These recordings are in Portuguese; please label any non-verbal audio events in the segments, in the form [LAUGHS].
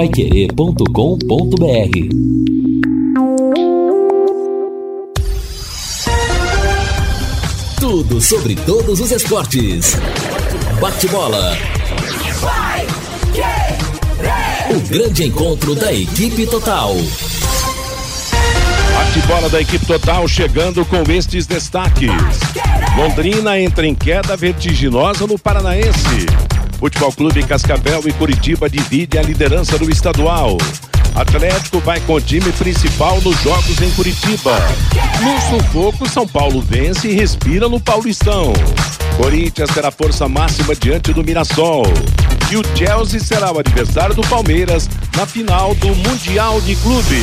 paiquerê.com.br Tudo sobre todos os esportes. Bate-bola. O grande encontro da equipe total. Bate-bola da equipe total chegando com estes destaques. Londrina entra em queda vertiginosa no Paranaense. Futebol Clube Cascavel e Curitiba divide a liderança do estadual. Atlético vai com o time principal nos jogos em Curitiba. No sufoco, São Paulo vence e respira no Paulistão. Corinthians terá força máxima diante do Mirassol. E o Chelsea será o adversário do Palmeiras na final do Mundial de Clube.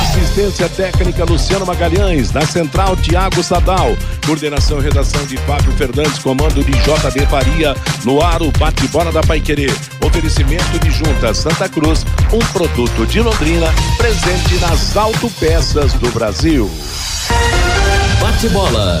Assistência técnica Luciano Magalhães, na central Tiago Sadal. Coordenação e redação de Fábio Fernandes, comando de JB Faria, no ar o bate-bola da Paiquerê. Oferecimento de Junta Santa Cruz, um produto de Londrina, presente nas autopeças do Brasil. Bate-bola.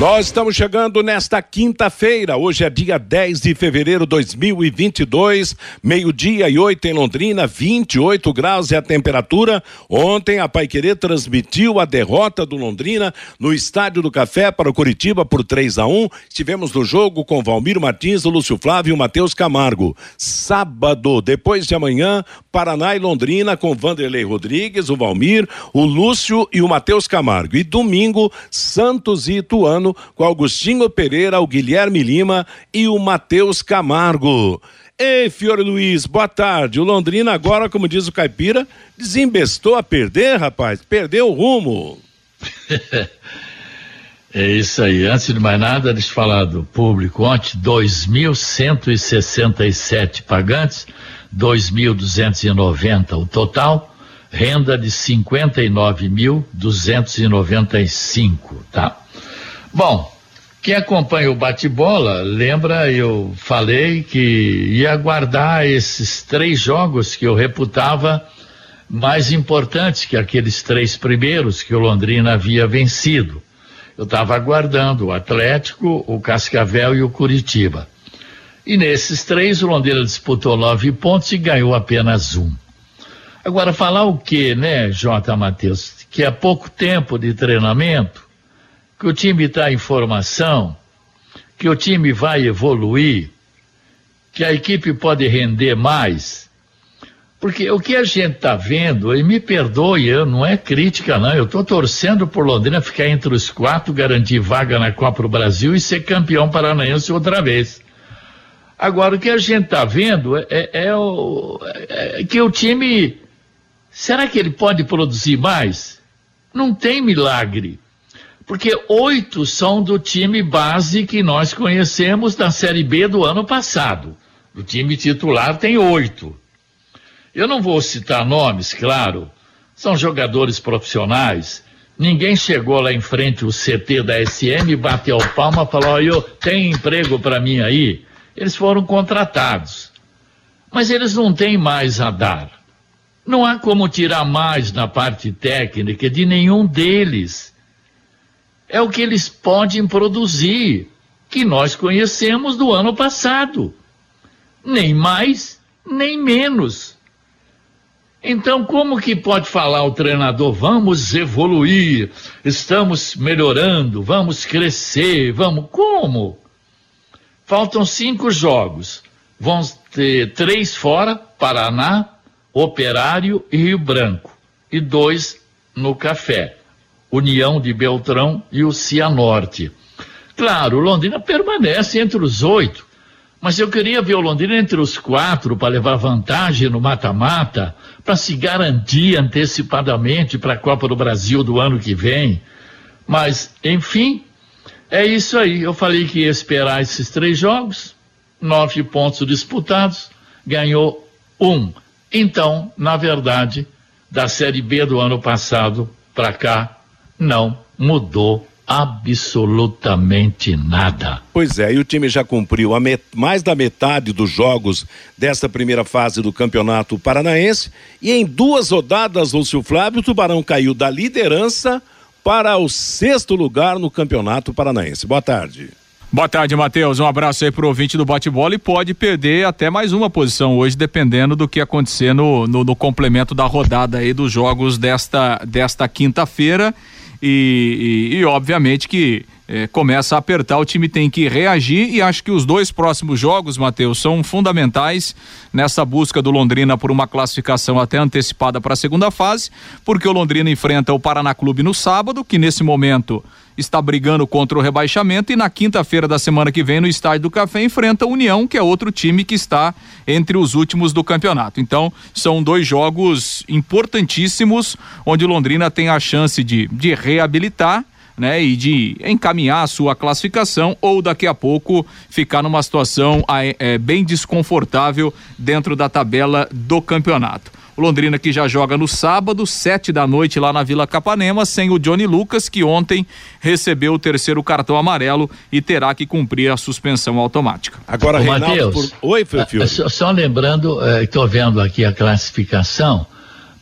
Nós estamos chegando nesta quinta-feira. Hoje é dia 10 de fevereiro de 2022, meio-dia e oito em Londrina, 28 graus é a temperatura. Ontem a Paiquerê transmitiu a derrota do Londrina no Estádio do Café para o Curitiba por 3 a 1. Estivemos no jogo com Valmir Martins, o Lúcio Flávio e o Matheus Camargo. Sábado, depois de amanhã, Paraná e Londrina com Vanderlei Rodrigues, o Valmir, o Lúcio e o Matheus Camargo. E domingo, Santos e Ituano com Augustinho Pereira, o Guilherme Lima e o Matheus Camargo. Ei, Fiore Luiz, boa tarde. O Londrina agora, como diz o Caipira, desembestou a perder, rapaz. Perdeu o rumo. [LAUGHS] é isso aí. Antes de mais nada, deixa eu falar do público. Ontem, 2.167 pagantes, 2.290 o total renda de 59.295, tá? Bom, quem acompanha o bate-bola, lembra, eu falei que ia guardar esses três jogos que eu reputava mais importantes que aqueles três primeiros que o Londrina havia vencido. Eu estava aguardando o Atlético, o Cascavel e o Curitiba. E nesses três, o Londrina disputou nove pontos e ganhou apenas um. Agora, falar o que, né, J. Matheus? Que há pouco tempo de treinamento, que o time está em formação, que o time vai evoluir, que a equipe pode render mais. Porque o que a gente está vendo, e me perdoe, eu, não é crítica, não. Eu estou torcendo por Londrina ficar entre os quatro, garantir vaga na Copa do Brasil e ser campeão paranaense outra vez. Agora, o que a gente está vendo é, é, é, o, é, que o time. Será que ele pode produzir mais? Não tem milagre porque oito são do time base que nós conhecemos da Série B do ano passado. O time titular tem oito. Eu não vou citar nomes, claro, são jogadores profissionais. Ninguém chegou lá em frente o CT da SM, bateu palma e falou: eu tem emprego para mim aí. Eles foram contratados. Mas eles não têm mais a dar. Não há como tirar mais na parte técnica de nenhum deles é o que eles podem produzir, que nós conhecemos do ano passado. Nem mais, nem menos. Então, como que pode falar o treinador? Vamos evoluir, estamos melhorando, vamos crescer, vamos. Como? Faltam cinco jogos. Vão ter três fora: Paraná, Operário e Rio Branco. E dois no Café. União de Beltrão e o Cianorte. Claro, Londrina permanece entre os oito, mas eu queria ver o Londrina entre os quatro para levar vantagem no mata-mata, para se garantir antecipadamente para a Copa do Brasil do ano que vem. Mas, enfim, é isso aí. Eu falei que ia esperar esses três jogos, nove pontos disputados, ganhou um. Então, na verdade, da Série B do ano passado para cá, não mudou absolutamente nada. Pois é, e o time já cumpriu met... mais da metade dos jogos desta primeira fase do Campeonato Paranaense e em duas rodadas, Lúcio Flávio, o Tubarão caiu da liderança para o sexto lugar no Campeonato Paranaense. Boa tarde. Boa tarde, Matheus. Um abraço aí pro ouvinte do bate-bola e pode perder até mais uma posição hoje, dependendo do que acontecer no, no, no complemento da rodada aí dos jogos desta, desta quinta-feira. E, e, e, obviamente que é, começa a apertar, o time tem que reagir e acho que os dois próximos jogos, Matheus, são fundamentais nessa busca do Londrina por uma classificação até antecipada para a segunda fase, porque o Londrina enfrenta o Paraná Clube no sábado, que nesse momento está brigando contra o rebaixamento e na quinta-feira da semana que vem no Estádio do Café enfrenta a União, que é outro time que está entre os últimos do campeonato. Então, são dois jogos importantíssimos onde Londrina tem a chance de, de reabilitar né, e de encaminhar a sua classificação ou daqui a pouco ficar numa situação é, bem desconfortável dentro da tabela do campeonato. O Londrina que já joga no sábado, sete da noite lá na Vila Capanema, sem o Johnny Lucas, que ontem recebeu o terceiro cartão amarelo e terá que cumprir a suspensão automática. Agora, Ô, Reinaldo, Mateus, por... Oi, Fio. Só, só lembrando, estou é, vendo aqui a classificação,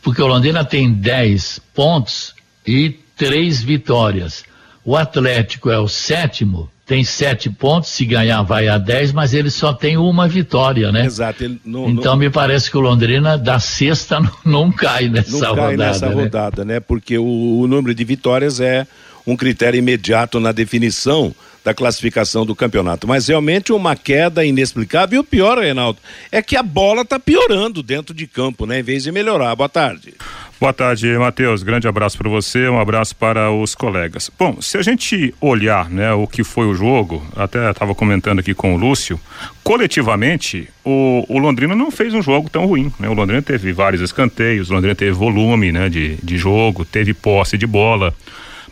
porque o Londrina tem 10 pontos e três vitórias. O Atlético é o sétimo, tem sete pontos, se ganhar vai a dez, mas ele só tem uma vitória, né? Exato. Não, então não... me parece que o Londrina da sexta [LAUGHS] não, cai nessa não rodada. Cai nessa né? rodada, né? Porque o, o número de vitórias é um critério imediato na definição da classificação do campeonato. Mas realmente uma queda inexplicável. E o pior, Reinaldo, é que a bola está piorando dentro de campo, né? Em vez de melhorar. Boa tarde. Boa tarde, Matheus. Grande abraço para você, um abraço para os colegas. Bom, se a gente olhar, né, o que foi o jogo, até estava comentando aqui com o Lúcio, coletivamente, o, o, Londrina não fez um jogo tão ruim, né? O Londrina teve vários escanteios, o Londrina teve volume, né, de, de jogo, teve posse de bola.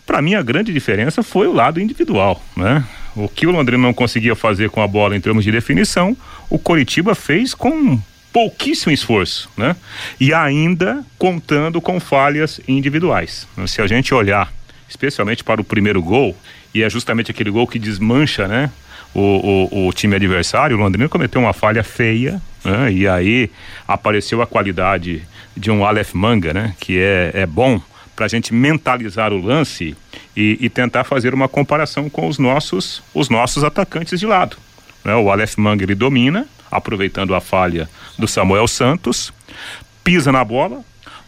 Para mim, a grande diferença foi o lado individual, né? O que o Londrina não conseguia fazer com a bola em termos de definição, o Coritiba fez com pouquíssimo esforço, né? E ainda contando com falhas individuais. Se a gente olhar, especialmente para o primeiro gol, e é justamente aquele gol que desmancha, né? O, o, o time adversário, o Londrina cometeu uma falha feia, né? E aí apareceu a qualidade de um Aleph Manga, né? Que é, é bom para a gente mentalizar o lance e, e, tentar fazer uma comparação com os nossos, os nossos atacantes de lado. Né? O Aleph Manga ele domina, aproveitando a falha do Samuel Santos, pisa na bola,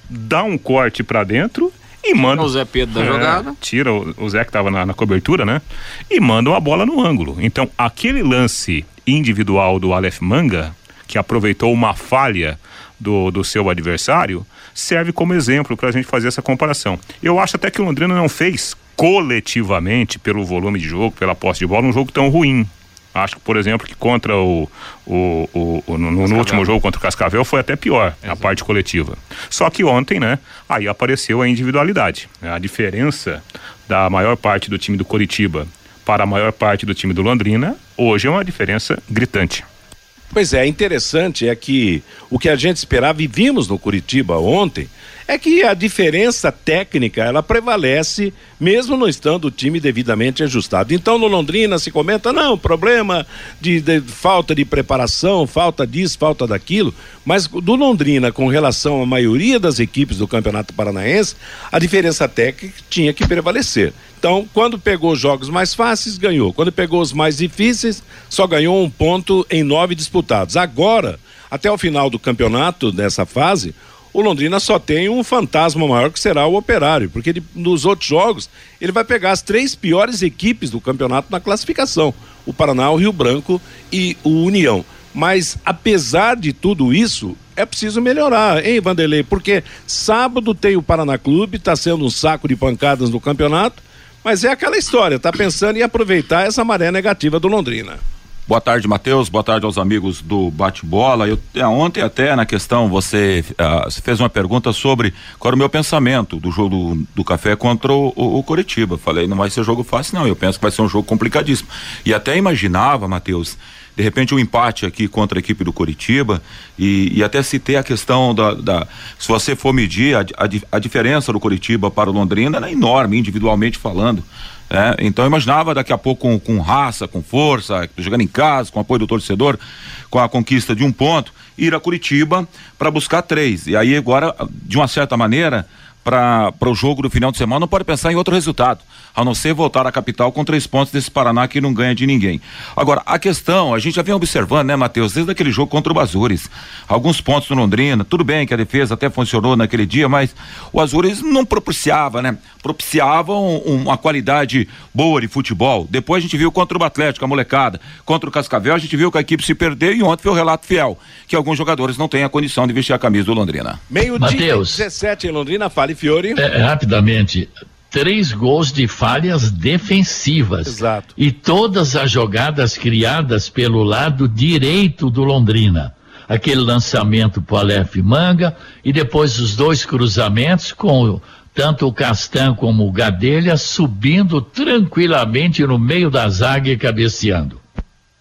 dá um corte para dentro e manda. o Zé Pedro da é, jogada. Tira o, o Zé que estava na, na, cobertura, né? E manda uma bola no ângulo. Então, aquele lance individual do Aleph Manga, que aproveitou uma falha do, do seu adversário, serve como exemplo para a gente fazer essa comparação. Eu acho até que o Londrina não fez coletivamente, pelo volume de jogo, pela posse de bola, um jogo tão ruim. Acho que, por exemplo, que contra o, o, o, o no, no, último jogo contra o Cascavel foi até pior Exato. a parte coletiva. Só que ontem, né, aí apareceu a individualidade. Né? A diferença da maior parte do time do Coritiba para a maior parte do time do Londrina, hoje é uma diferença gritante. Pois é, interessante é que o que a gente esperava e vimos no Curitiba ontem é que a diferença técnica ela prevalece mesmo não estando o time devidamente ajustado. Então no Londrina se comenta não problema de, de, falta de preparação, falta disso, falta daquilo, mas do Londrina com relação à maioria das equipes do Campeonato Paranaense a diferença técnica tinha que prevalecer. Então quando pegou jogos mais fáceis ganhou, quando pegou os mais difíceis só ganhou um ponto em nove disputados. Agora até o final do campeonato dessa fase o Londrina só tem um fantasma maior que será o Operário, porque ele, nos outros jogos ele vai pegar as três piores equipes do campeonato na classificação: o Paraná, o Rio Branco e o União. Mas apesar de tudo isso, é preciso melhorar, hein, Vanderlei? Porque sábado tem o Paraná Clube, está sendo um saco de pancadas no campeonato, mas é aquela história, tá pensando em aproveitar essa maré negativa do Londrina. Boa tarde, Matheus. Boa tarde aos amigos do Bate-Bola. Eu é, ontem até na questão você, uh, fez uma pergunta sobre qual era o meu pensamento do jogo do, do café contra o, o, o Coritiba. Falei, não vai ser jogo fácil, não. Eu penso que vai ser um jogo complicadíssimo. E até imaginava, Matheus, de repente um empate aqui contra a equipe do Coritiba e, e até citei a questão da, da, se você for medir a, a, a diferença do Coritiba para o Londrina é enorme individualmente falando é, então eu imaginava daqui a pouco com, com, raça, com força, jogando em casa, com apoio do torcedor, com a conquista de um ponto, ir a Curitiba para buscar três. E aí agora, de uma certa maneira, para o jogo do final de semana, não pode pensar em outro resultado. A não ser voltar à capital com três pontos desse Paraná que não ganha de ninguém. Agora, a questão, a gente já vem observando, né, Matheus, desde aquele jogo contra o Azures, alguns pontos no Londrina, tudo bem que a defesa até funcionou naquele dia, mas o Azures não propiciava, né? Propiciava um, uma qualidade boa de futebol. Depois a gente viu contra o Atlético, a molecada, contra o Cascavel, a gente viu que a equipe se perdeu e ontem foi o relato fiel, que alguns jogadores não têm a condição de vestir a camisa do Londrina. Meio-dia 17 em Londrina, fale Fiore. É, rapidamente, três gols de falhas defensivas. Exato. E todas as jogadas criadas pelo lado direito do Londrina. Aquele lançamento para o Aleph Manga e depois os dois cruzamentos com tanto o Castan como o Gadelha subindo tranquilamente no meio da zaga e cabeceando.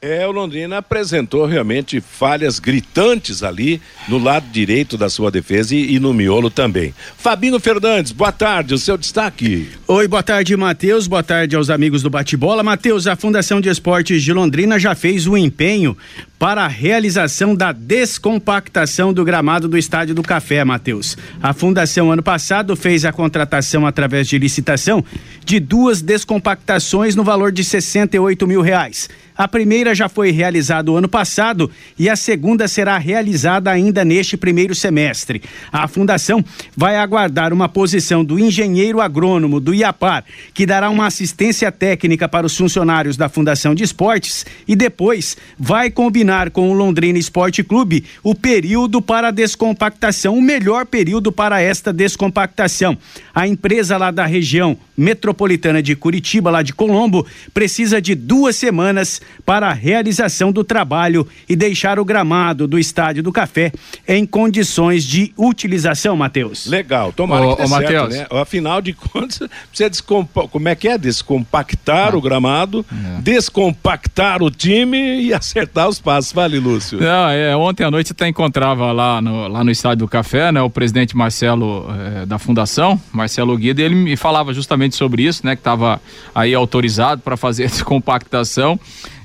É, o Londrina apresentou realmente falhas gritantes ali no lado direito da sua defesa e, e, no miolo também. Fabinho Fernandes, boa tarde, o seu destaque. Oi, boa tarde, Matheus. Boa tarde aos amigos do Bate-Bola. Matheus, a Fundação de Esportes de Londrina já fez o empenho para a realização da descompactação do gramado do Estádio do Café, Matheus. A Fundação, ano passado, fez a contratação através de licitação de duas descompactações no valor de 68 mil reais. A primeira já foi realizada o ano passado e a segunda será realizada ainda neste primeiro semestre. A fundação vai aguardar uma posição do engenheiro agrônomo do IAPAR, que dará uma assistência técnica para os funcionários da Fundação de Esportes e depois vai combinar com o Londrina Esporte Clube o período para a descompactação, o melhor período para esta descompactação. A empresa lá da região metropolitana de Curitiba, lá de Colombo, precisa de duas semanas para a realização do trabalho e deixar o gramado do Estádio do Café em condições de utilização, Matheus. Legal, tomara ô, que dê ô, certo, Mateus. né? Afinal de contas, precisa descompa... como é que é? Descompactar ah. o gramado, é. descompactar o time e acertar os passos. Vale, Lúcio. Não, é, ontem à noite até encontrava lá no, lá no Estádio do Café, né, o presidente Marcelo é, da Fundação, Marcelo Guida, ele me falava justamente sobre isso, né, que estava aí autorizado para fazer [LAUGHS] a descompactação.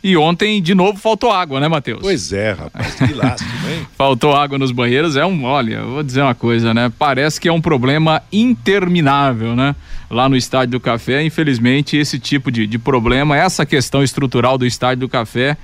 E ontem, de novo, faltou água, né, Matheus? Pois é, rapaz, que lástima, hein? [LAUGHS] faltou água nos banheiros, é um, olha, vou dizer uma coisa, né? Parece que é um problema interminável, né? Lá no Estádio do Café, infelizmente, esse tipo de, de problema, essa questão estrutural do Estádio do Café,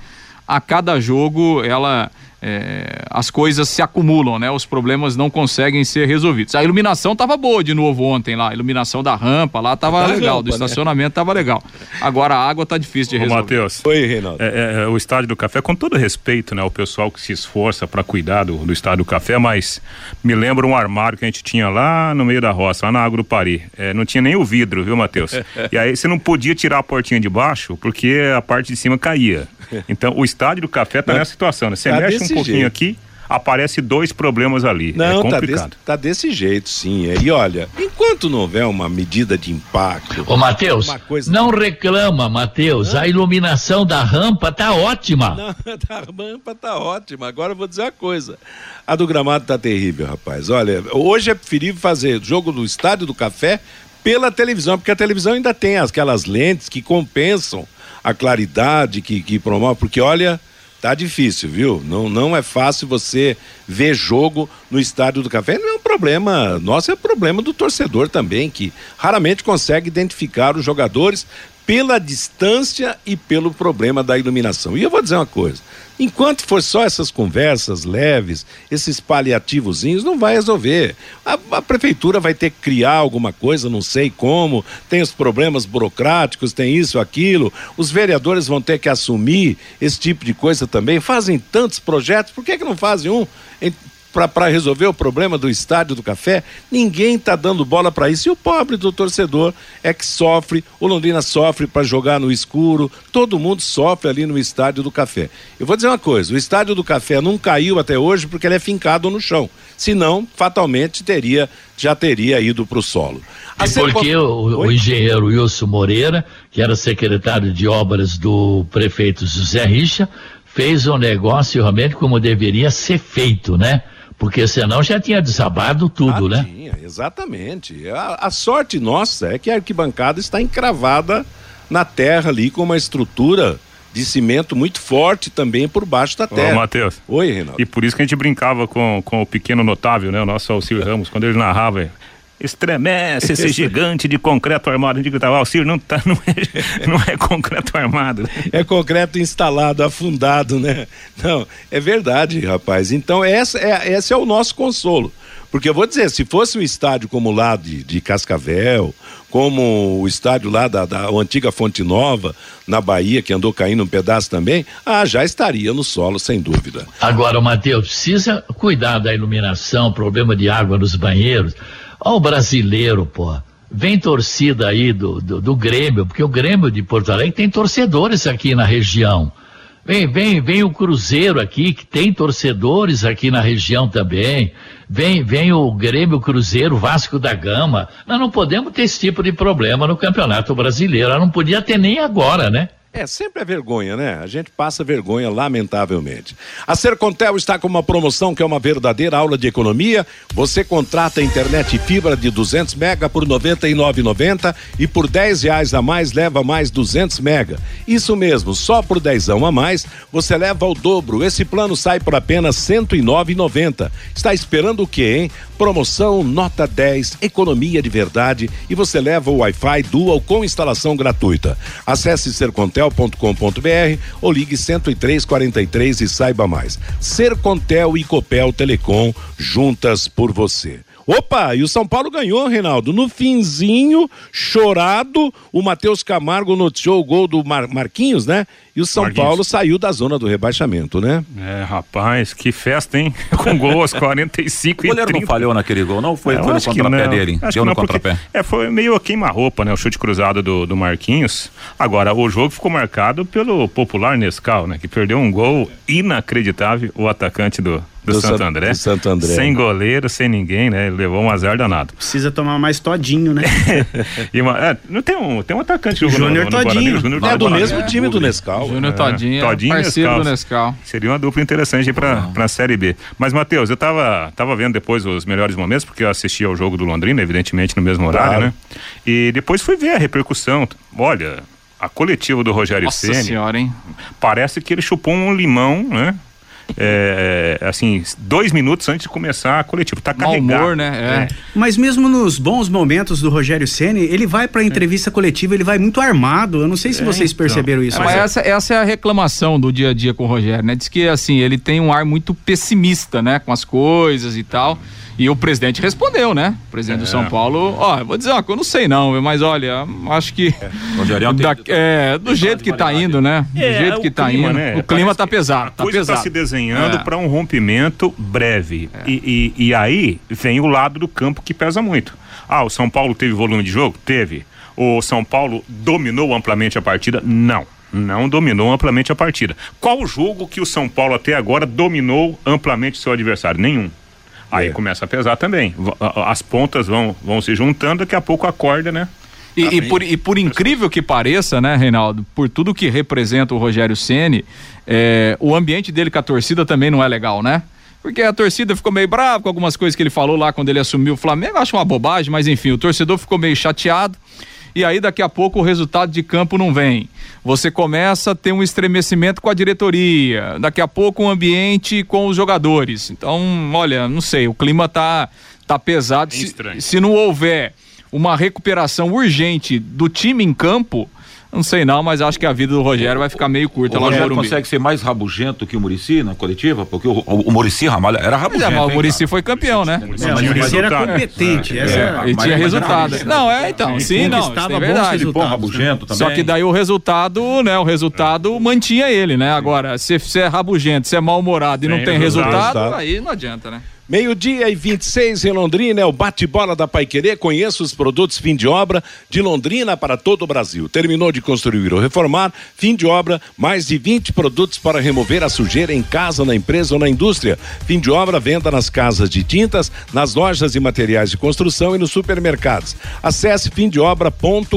a cada jogo, ela é, as coisas se acumulam, né? Os problemas não conseguem ser resolvidos. A iluminação estava boa de novo ontem lá, a iluminação da rampa lá estava legal, rampa, do né? estacionamento estava legal. Agora a água está difícil de resolver. Matheus. Oi, Reinaldo. É, é, é, o Estádio do Café, com todo respeito, né? O pessoal que se esforça para cuidar do, do Estádio do Café, mas me lembra um armário que a gente tinha lá no meio da roça, lá na Agrupari. É, não tinha nem o vidro, viu, Matheus? e aí você não podia tirar a portinha de baixo porque a parte de cima caía. Então o Estádio do Café está nessa situação, né? Você tá mexe um pouquinho jeito. aqui, aparece dois problemas ali. É não, é complicado. Tá desse, tá desse jeito, sim. E olha, enquanto não houver uma medida de impacto. Ô, Matheus, não reclama, Matheus. A iluminação da rampa tá ótima. Não, [LAUGHS] a rampa tá ótima. Agora eu vou dizer uma coisa. A do gramado tá terrível, rapaz. Olha, hoje é preferível fazer jogo no Estádio do Café pela televisão, porque a televisão ainda tem aquelas lentes que compensam a claridade que, que promove, porque olha, tá difícil, viu? Não, não é fácil você ver jogo no estádio do café. Não é um problema nosso, é um problema do torcedor também, que raramente consegue identificar os jogadores pela distância e pelo problema da iluminação. E eu vou dizer uma coisa: enquanto for só essas conversas leves, esses paliativozinhos, não vai resolver. A, a, prefeitura vai ter que criar alguma coisa, não sei como, tem os problemas burocráticos, tem isso, aquilo. Os vereadores vão ter que assumir esse tipo de coisa também. Fazem tantos projetos, por que, que não fazem um? Para resolver o problema do estádio do café, ninguém está dando bola para isso. E o pobre do torcedor é que sofre, o Londrina sofre para jogar no escuro, todo mundo sofre ali no estádio do café. Eu vou dizer uma coisa: o estádio do café não caiu até hoje porque ele é fincado no chão. Senão, fatalmente teria, já teria ido para o solo. E porque o, o, engenheiro Wilson Moreira, que era secretário de obras do prefeito José Richa, fez o um negócio realmente como deveria ser feito, né? Porque senão já tinha desabado tudo, ah, né? Tinha, exatamente. A, a, sorte nossa é que a arquibancada está encravada na terra ali com uma estrutura de cimento muito forte também por baixo da terra. Ô, Matheus. Oi, Reinaldo. E por isso que a gente brincava com, com o pequeno notável, né? O nosso Alcir Ramos, quando ele narrava estremece esse gigante de concreto armado. Eu digo, tá, Alcir, não, tá, [LAUGHS] não, é, não é concreto armado. É concreto instalado, afundado, né? Não, é verdade, rapaz. Então, essa é, esse é o nosso consolo. Porque eu vou dizer, se fosse um estádio como lá de, de Cascavel, como o estádio lá da, da antiga Fonte Nova, na Bahia, que andou caindo um pedaço também, ah, já estaria no solo, sem dúvida. Agora, Matheus, precisa cuidar da iluminação, problema de água nos banheiros. Ó, o brasileiro, pô. Vem torcida aí do, do, do Grêmio, porque o Grêmio de Porto Alegre tem torcedores aqui na região. Vem, vem, vem o Cruzeiro aqui, que tem torcedores aqui na região também. Vem, vem o Grêmio Cruzeiro, Vasco da Gama. Nós não podemos ter esse tipo de problema no Campeonato Brasileiro. Nós não podia ter nem agora, né? É, sempre é vergonha, né? A gente passa vergonha, lamentavelmente. A Sercontel está com uma promoção que é uma verdadeira aula de economia. Você contrata internet fibra de 200 mega por R$ 99,90 e por 10 reais a mais leva mais 200 mega. Isso mesmo, só por 10 a mais você leva o dobro. Esse plano sai por apenas R$ 109,90. Está esperando o quê, hein? Promoção Nota 10, economia de verdade e você leva o Wi-Fi Dual com instalação gratuita. Acesse sercontel.com.br ou ligue 10343 e saiba mais. Sercontel e Copel Telecom juntas por você. Opa, e o São Paulo ganhou, Reinaldo. No finzinho, chorado, o Matheus Camargo noticiou o gol do Mar Marquinhos, né? E o São Marquinhos. Paulo saiu da zona do rebaixamento, né? É, rapaz, que festa, hein? [LAUGHS] Com gol aos 45 e O goleiro não falhou naquele gol, não? Foi, é, foi no contrapé dele? Acho Deu no contrapé. É, foi meio queima-roupa, né? O chute cruzado do, do Marquinhos. Agora, o jogo ficou marcado pelo popular Nescau, né? Que perdeu um gol inacreditável, o atacante do, do, do Santo André. Do Santo André. Sem goleiro, sem ninguém, né? Ele levou um azar danado. Precisa tomar mais todinho, né? [LAUGHS] e uma, é, não tem um, tem um atacante Júnior Todinho. Júnior é do mesmo é, time do Nescau. Júnior é. Todinho, é, Todinho parceiro Nescau. do Nescau. Seria uma dupla interessante para a Série B. Mas, Matheus, eu tava, tava vendo depois os melhores momentos, porque eu assisti ao jogo do Londrina, evidentemente, no mesmo horário, claro. né? E depois fui ver a repercussão. Olha, a coletiva do Rogério Ceni. Nossa senhora, hein? Parece que ele chupou um limão, né? É, é, assim, dois minutos antes de começar a coletiva. Tá Mal carregado. Humor, né? É. é. Mas mesmo nos bons momentos do Rogério Ceni, ele vai para a entrevista coletiva, ele vai muito armado. Eu não sei se é, vocês então. perceberam isso. mas essa, essa é a reclamação do dia a dia com o Rogério, né? Diz que assim, ele tem um ar muito pessimista, né? Com as coisas e tal. E o presidente respondeu, né? O presidente é. do São Paulo, ó, vou dizer uma coisa, eu não sei não, mas olha, acho que é, [LAUGHS] da, é do jeito que tá indo, né? Do é, jeito que tá clima, indo, né? o clima tá pesado, tá pesado. Tá se desenhando é. para um rompimento breve. É. E, e, e aí vem o lado do campo que pesa muito. Ah, o São Paulo teve volume de jogo? Teve. O São Paulo dominou amplamente a partida? Não não dominou amplamente a partida. Qual jogo que o São Paulo até agora dominou amplamente seu adversário? Nenhum. Aí é. começa a pesar também. As pontas vão, vão se juntando, daqui a pouco acorda, né? E, e, por, e por incrível que pareça, né, Reinaldo, por tudo que representa o Rogério Ceni, é, o ambiente dele com a torcida também não é legal, né? Porque a torcida ficou meio brava com algumas coisas que ele falou lá quando ele assumiu o Flamengo. Acho uma bobagem, mas enfim, o torcedor ficou meio chateado e aí daqui a pouco o resultado de campo não vem. Você começa a ter um estremecimento com a diretoria, daqui a pouco um ambiente com os jogadores. Então, olha, não sei, o clima tá, tá pesado. Se, se não houver uma recuperação urgente do time em campo, não sei não, mas acho que a vida do Rogério vai ficar meio curta o lá Rogério no Morumbi. consegue ser mais rabugento que o Murici na coletiva? Porque o, o, o Murici Ramalho era rabugento. É, mas o Murici foi campeão, né? É, o Murici era competente. É, é, e tinha resultado. Não, é, então, sim, não, isso é verdade. Bom rabugento também. Só que daí o resultado, né, o resultado mantinha ele, né? Agora, se você é rabugento, se é mal-humorado e não tem resultado, aí não adianta, né? Meio-dia e 26 em Londrina é o bate-bola da Paiquerê. Conheça os produtos fim de obra de Londrina para todo o Brasil. Terminou de construir ou reformar, fim de obra, mais de 20 produtos para remover a sujeira em casa, na empresa ou na indústria. Fim de obra, venda nas casas de tintas, nas lojas e materiais de construção e nos supermercados. Acesse fimdeobra.com.br.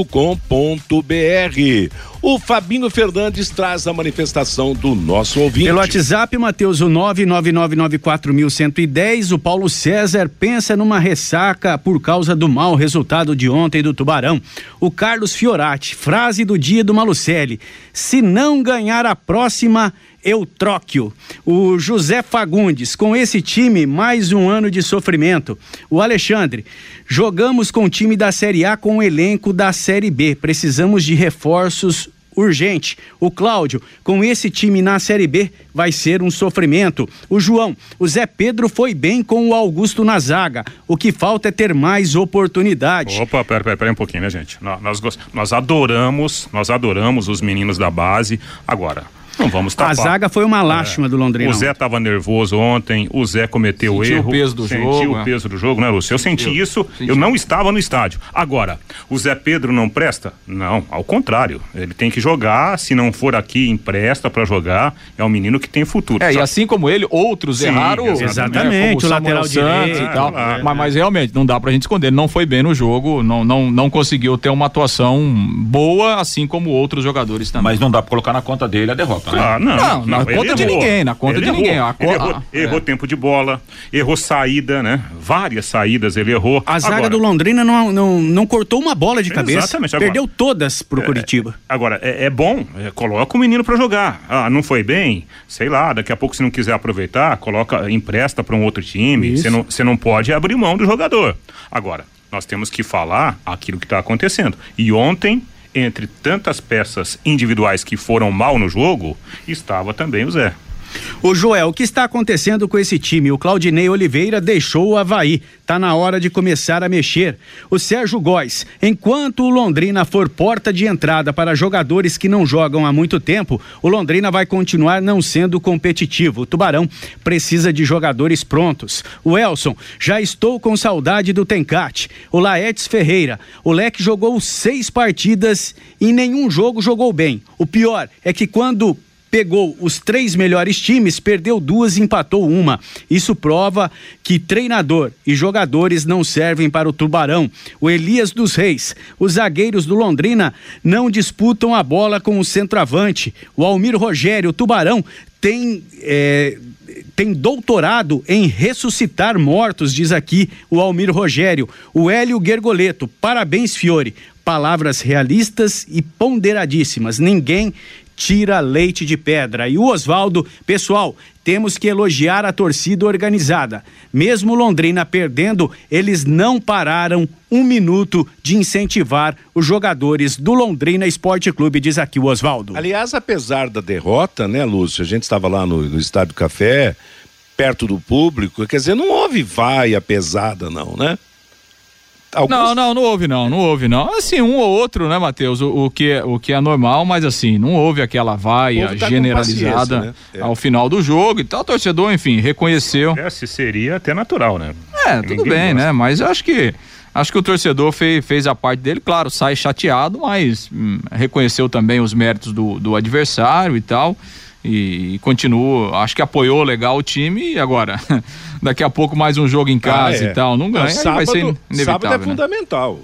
O Fabinho Fernandes traz a manifestação do nosso ouvinte. Pelo WhatsApp, Matheus, o 99994110 O Paulo César pensa numa ressaca por causa do mau resultado de ontem do Tubarão. O Carlos Fiorati, frase do dia do Malucelli: se não ganhar a próxima, Eutróquio. O José Fagundes, com esse time, mais um ano de sofrimento. O Alexandre, jogamos com o time da Série A com o elenco da Série B. Precisamos de reforços urgente. O Cláudio, com esse time na Série B, vai ser um sofrimento. O João, o Zé Pedro foi bem com o Augusto na zaga. O que falta é ter mais oportunidade. Opa, pera, pera, pera um pouquinho, né, gente? Nós, nós, nós adoramos, nós adoramos os meninos da base. Agora, não vamos tapar. A zaga foi uma lástima é. do Londrina. O Zé estava nervoso ontem, o Zé cometeu sentiu erro. o peso do sentiu jogo. Sentiu o é. peso do jogo, né, Lúcio? Eu sentiu. senti isso, sentiu. eu não estava no estádio. Agora, o Zé Pedro não presta? Não, ao contrário. Ele tem que jogar, se não for aqui, empresta para jogar. É um menino que tem futuro. É, Só... e assim como ele, outros Sim, erraram. Exatamente, né, o lateral Santos direito. e tal. É, mas, mas realmente, não dá pra gente esconder. Ele não foi bem no jogo, não, não, não conseguiu ter uma atuação boa, assim como outros jogadores também. Mas não dá pra colocar na conta dele a derrota, né? Ah, não, Não, na conta de errou. ninguém, na conta Ele de errou. ninguém. Co- errou, ah, errou é. tempo de bola, errou saída, né? Várias saídas ele errou. A zaga Agora, do Londrina não, não, não cortou uma bola de cabeça. Exatamente, agora- Perdeu todas pro Curitiba. Agora, é, é bom, é, coloca o menino pra jogar. Ah, não foi bem? Sei lá, daqui a pouco se não quiser aproveitar, coloca, empresta pra um outro time. Você não, você não pode abrir mão do jogador. Agora, nós temos que falar aquilo que tá acontecendo. E ontem, entre tantas peças individuais que foram mal no jogo, estava também o Zé. Ô Joel, o que está acontecendo com esse time? O Claudinei Oliveira deixou o Havaí. Tá na hora de começar a mexer. O Sérgio Góes, enquanto o Londrina for porta de entrada para jogadores que não jogam há muito tempo, o Londrina vai continuar não sendo competitivo. O Tubarão precisa de jogadores prontos. O Elson, já estou com saudade do Tencate. O Laetes Ferreira, o Leque jogou seis partidas e nenhum jogo jogou bem. O pior é que quando pegou os três melhores times, perdeu duas e empatou uma. Isso prova que treinador e jogadores não servem para o Tubarão. O Elias dos Reis, os zagueiros do Londrina não disputam a bola com o centroavante. O Almir Rogério, o Tubarão, tem. é, tem doutorado em ressuscitar mortos, diz aqui o Almir Rogério. O Hélio Gergoleto, parabéns, Fiore. Palavras realistas e ponderadíssimas. Ninguém tira leite de pedra. E o Oswaldo, pessoal, temos que elogiar a torcida organizada. Mesmo Londrina perdendo, eles não pararam um minuto de incentivar os jogadores do Londrina Esporte Clube, diz aqui o Oswaldo. Aliás, apesar da derrota, né, Lúcio? A gente estava lá no, no Estádio Café, perto do público, quer dizer, não houve vaia pesada, não, né? Alguns- Não, não, não houve não, não houve não. Assim, um ou outro, né, Matheus? O, o que, é- o que é normal, mas assim, não houve aquela vaia tá generalizada né? É. ao final do jogo e tal. O torcedor, enfim, reconheceu. Esse seria até natural, né? É, tudo Ninguém bem, gosta. né? Mas eu acho que acho que o torcedor fez, fez a parte dele, claro, sai chateado, mas hum, reconheceu também os méritos do, do adversário e tal. E, e continua, acho que apoiou legal o time e agora, [LAUGHS] daqui a pouco mais um jogo em casa Ah, é. e tal, não ganha, sábado, vai ser sábado é inevitável. né? fundamental.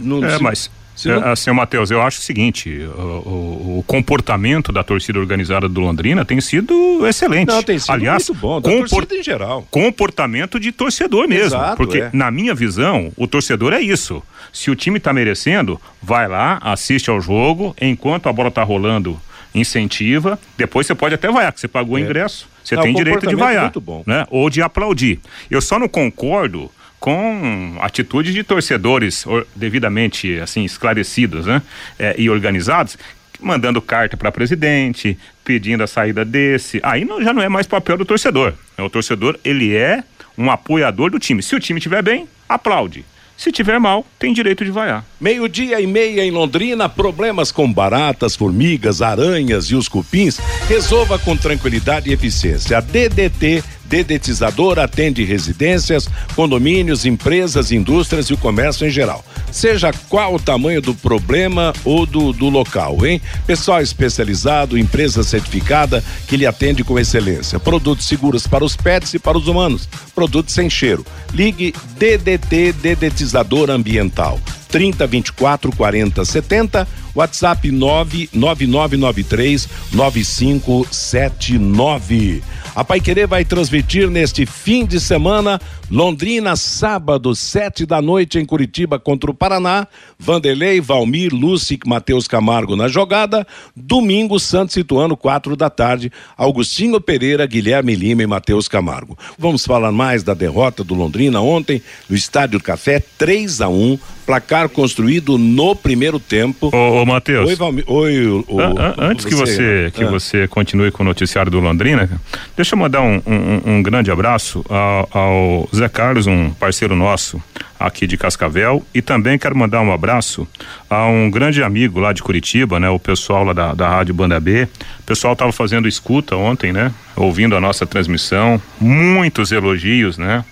Não- É, se- mas, se é, assim, Matheus, eu acho o seguinte: o, o- o comportamento da torcida organizada do Londrina tem sido excelente. Não, tem sido Aliás, muito bom, da compor- torcida em geral. comportamento de torcedor mesmo. Exato, porque, é. na minha visão, o torcedor é isso. Se o time tá merecendo, vai lá, assiste ao jogo, enquanto a bola tá rolando, incentiva. Depois você pode até vaiar, que você pagou o ingresso. Você É. Não, tem direito de é vaiar. muito bom. Né? Ou de aplaudir. Eu só não concordo com atitude de torcedores or- devidamente assim esclarecidos né? É, e organizados mandando carta para presidente pedindo a saída desse aí não, já não é mais papel do torcedor o torcedor ele é um apoiador do time se o time estiver bem aplaude se tiver mal tem direito de vaiar Meio-dia e meia em Londrina, problemas com baratas, formigas, aranhas e os cupins, resolva com tranquilidade e eficiência. A DDT Dedetizador atende residências, condomínios, empresas, indústrias e o comércio em geral. Seja qual o tamanho do problema ou do, do local, hein? Pessoal especializado, empresa certificada que lhe atende com excelência. Produtos seguros para os pets e para os humanos. Produtos sem cheiro. Ligue DDT Dedetizador Ambiental. 30 24 40 70. WhatsApp 99993 9579. A Pai Querer vai transmitir neste fim de semana Londrina, sábado, sete da noite em Curitiba contra o Paraná. Vanderlei, Valmir, Lúcio e Matheus Camargo na jogada. Domingo, Santos Situano, quatro da tarde. Augustinho Pereira, Guilherme Lima e Matheus Camargo. Vamos falar mais da derrota do Londrina ontem no Estádio Café, 3 a 1 placar construído no primeiro tempo. Ô, ô Matheus. Oi, Valmir. Oi, o, o, an, an, antes você, que você que ah. você continue com o noticiário do Londrina, deixa eu mandar um, um, um grande abraço ao, ao Zé Carlos, um parceiro nosso aqui de Cascavel, e também quero mandar um abraço a um grande amigo lá de Curitiba, né? O pessoal lá da, da Rádio Banda B. O pessoal estava fazendo escuta ontem, né? Ouvindo a nossa transmissão, muitos elogios, né?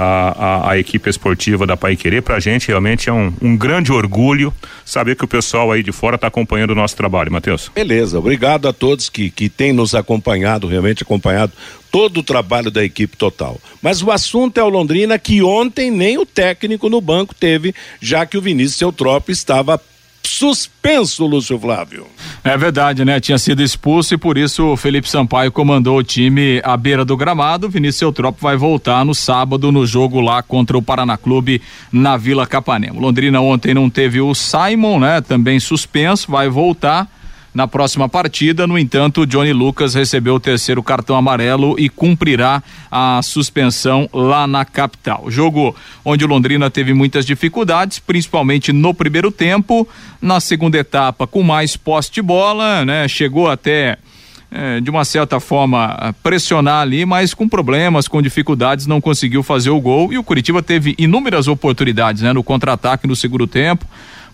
A, a, a, equipe esportiva da Pai Querer. Pra gente realmente é um, um grande orgulho saber que o pessoal aí de fora está acompanhando o nosso trabalho, Matheus. Beleza, obrigado a todos que, que têm nos acompanhado, realmente acompanhado todo o trabalho da equipe total. Mas o assunto é o Londrina que ontem nem o técnico no banco teve, já que o Vinícius Eutrópio estava suspenso, Lúcio Flávio. É verdade, né? Tinha sido expulso e por isso o Felipe Sampaio comandou o time à beira do gramado. Vinícius Eutrópio vai voltar no sábado no jogo lá contra o Paraná Clube na Vila Capanema. Londrina ontem não teve o Simon, né? Também suspenso, vai voltar na próxima partida. No entanto, Johnny Lucas recebeu o terceiro cartão amarelo e cumprirá a suspensão lá na capital. Jogo onde o Londrina teve muitas dificuldades, principalmente no primeiro tempo. Na segunda etapa, com mais poste de bola, né? Chegou até. É, de uma certa forma pressionar ali, mas com problemas, com dificuldades, não conseguiu fazer o gol. E o Curitiba teve inúmeras oportunidades né, no contra-ataque no segundo tempo.